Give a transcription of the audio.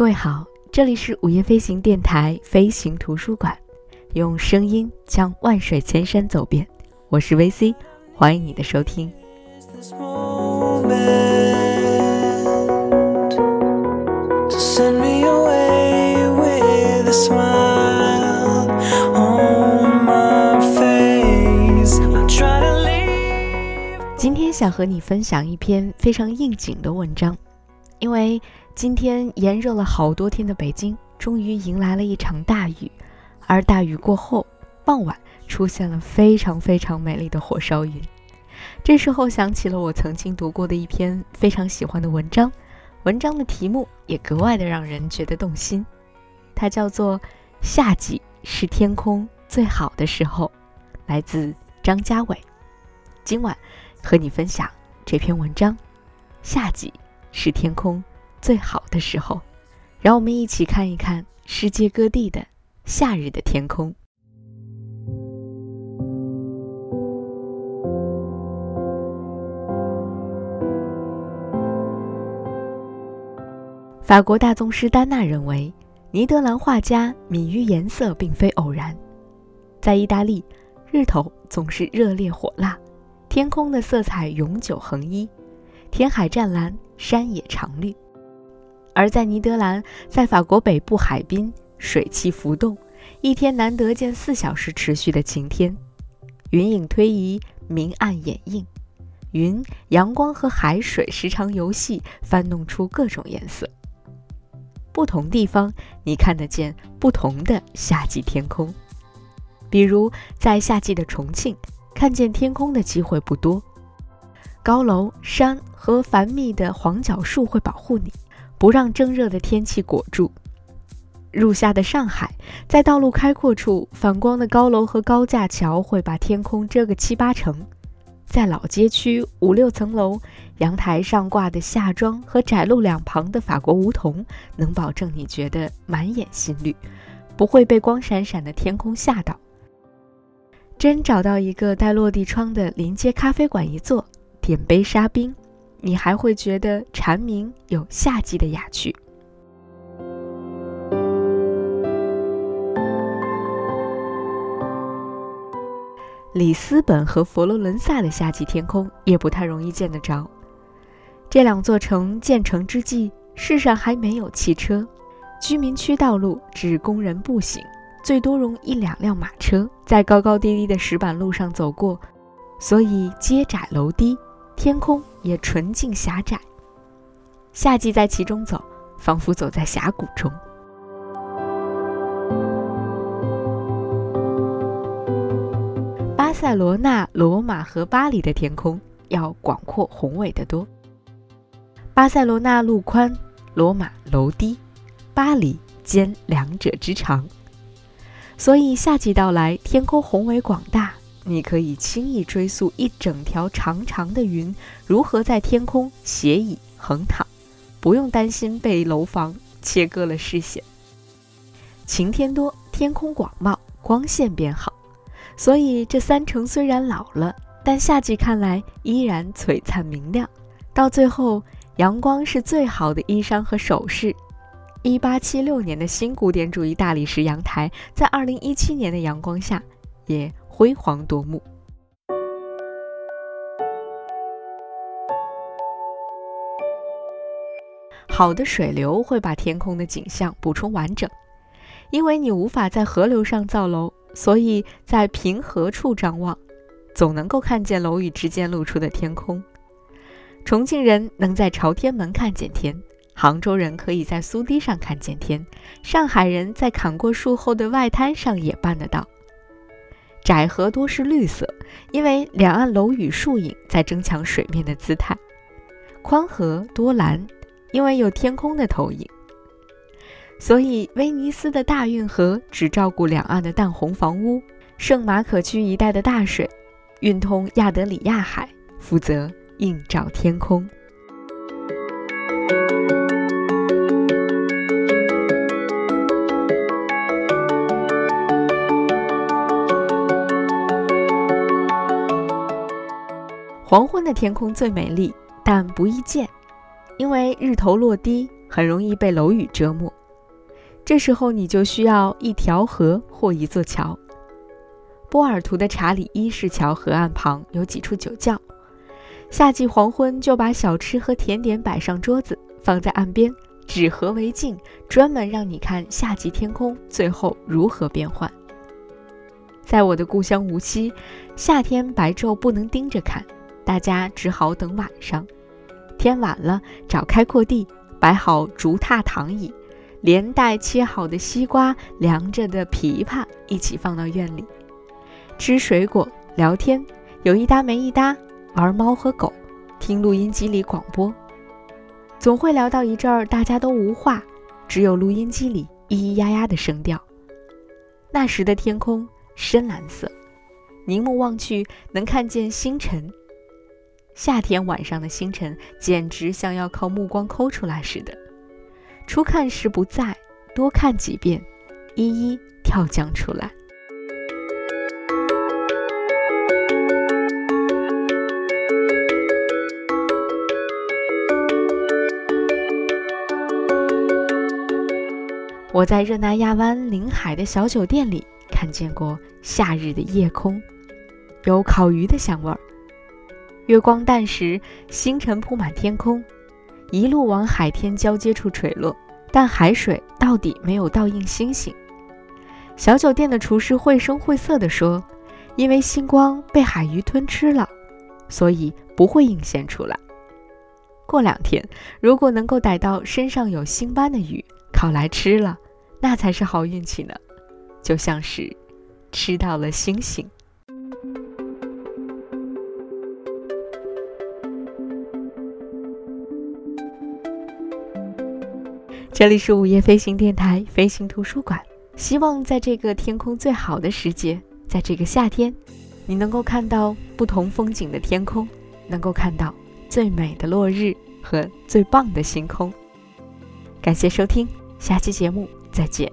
各位好，这里是午夜飞行电台飞行图书馆，用声音将万水千山走遍。我是 VC，欢迎你的收听。今天想和你分享一篇非常应景的文章，因为今天炎热了好多天的北京，终于迎来了一场大雨，而大雨过后，傍晚出现了非常非常美丽的火烧云。这时候想起了我曾经读过的一篇非常喜欢的文章，文章的题目也格外的让人觉得动心，它叫做《夏季是天空最好的时候》，来自张家伟。今晚。和你分享这篇文章，夏季是天空最好的时候，让我们一起看一看世界各地的夏日的天空。法国大宗师丹娜认为，尼德兰画家迷于颜色并非偶然，在意大利，日头总是热烈火辣。天空的色彩永久横一，天海湛蓝，山野常绿；而在尼德兰，在法国北部海滨，水汽浮动，一天难得见四小时持续的晴天，云影推移，明暗掩映，云、阳光和海水时常游戏，翻弄出各种颜色。不同地方，你看得见不同的夏季天空，比如在夏季的重庆。看见天空的机会不多，高楼、山和繁密的黄角树会保护你，不让蒸热的天气裹住。入夏的上海，在道路开阔处，反光的高楼和高架桥会把天空遮个七八成。在老街区，五六层楼阳台上挂的夏装和窄路两旁的法国梧桐，能保证你觉得满眼新绿，不会被光闪闪的天空吓到。真找到一个带落地窗的临街咖啡馆一坐，点杯沙冰，你还会觉得蝉鸣有夏季的雅趣。里斯本和佛罗伦萨的夏季天空也不太容易见得着。这两座城建成之际，世上还没有汽车，居民区道路只供人步行。最多容一两辆马车在高高低低的石板路上走过，所以街窄楼低，天空也纯净狭窄。夏季在其中走，仿佛走在峡谷中。巴塞罗那、罗马和巴黎的天空要广阔宏伟得多。巴塞罗那路宽，罗马楼低，巴黎兼两者之长。所以夏季到来，天空宏伟广大，你可以轻易追溯一整条长长的云如何在天空斜倚横躺，不用担心被楼房切割了视线。晴天多，天空广袤，光线变好，所以这三城虽然老了，但夏季看来依然璀璨明亮。到最后，阳光是最好的衣裳和首饰。一八七六年的新古典主义大理石阳台，在二零一七年的阳光下也辉煌夺目。好的水流会把天空的景象补充完整，因为你无法在河流上造楼，所以在平和处张望，总能够看见楼宇之间露出的天空。重庆人能在朝天门看见天。杭州人可以在苏堤上看见天，上海人在砍过树后的外滩上也办得到。窄河多是绿色，因为两岸楼宇树影在争抢水面的姿态；宽河多蓝，因为有天空的投影。所以，威尼斯的大运河只照顾两岸的淡红房屋，圣马可区一带的大水运通亚德里亚海，负责映照天空。黄昏的天空最美丽，但不易见，因为日头落低，很容易被楼宇遮没。这时候你就需要一条河或一座桥。波尔图的查理一世桥河岸旁有几处酒窖，夏季黄昏就把小吃和甜点摆上桌子，放在岸边，纸河为镜，专门让你看夏季天空最后如何变换。在我的故乡无锡，夏天白昼不能盯着看，大家只好等晚上。天晚了，找开阔地，摆好竹榻躺椅，连带切好的西瓜、凉着的枇杷一起放到院里，吃水果、聊天，有一搭没一搭，玩猫和狗，听录音机里广播，总会聊到一阵儿，大家都无话，只有录音机里咿咿呀呀的声调。那时的天空。深蓝色，凝目望去能看见星辰。夏天晚上的星辰简直像要靠目光抠出来似的。初看时不在，多看几遍，一一跳将出来。我在热那亚湾临海的小酒店里。看见过夏日的夜空，有烤鱼的香味儿。月光淡时，星辰铺满天空，一路往海天交接处垂落。但海水到底没有倒映星星。小酒店的厨师绘声绘色地说：“因为星光被海鱼吞吃了，所以不会映现出来。过两天，如果能够逮到身上有星斑的鱼，烤来吃了，那才是好运气呢。”就像是吃到了星星。这里是午夜飞行电台飞行图书馆，希望在这个天空最好的时节，在这个夏天，你能够看到不同风景的天空，能够看到最美的落日和最棒的星空。感谢收听，下期节目再见。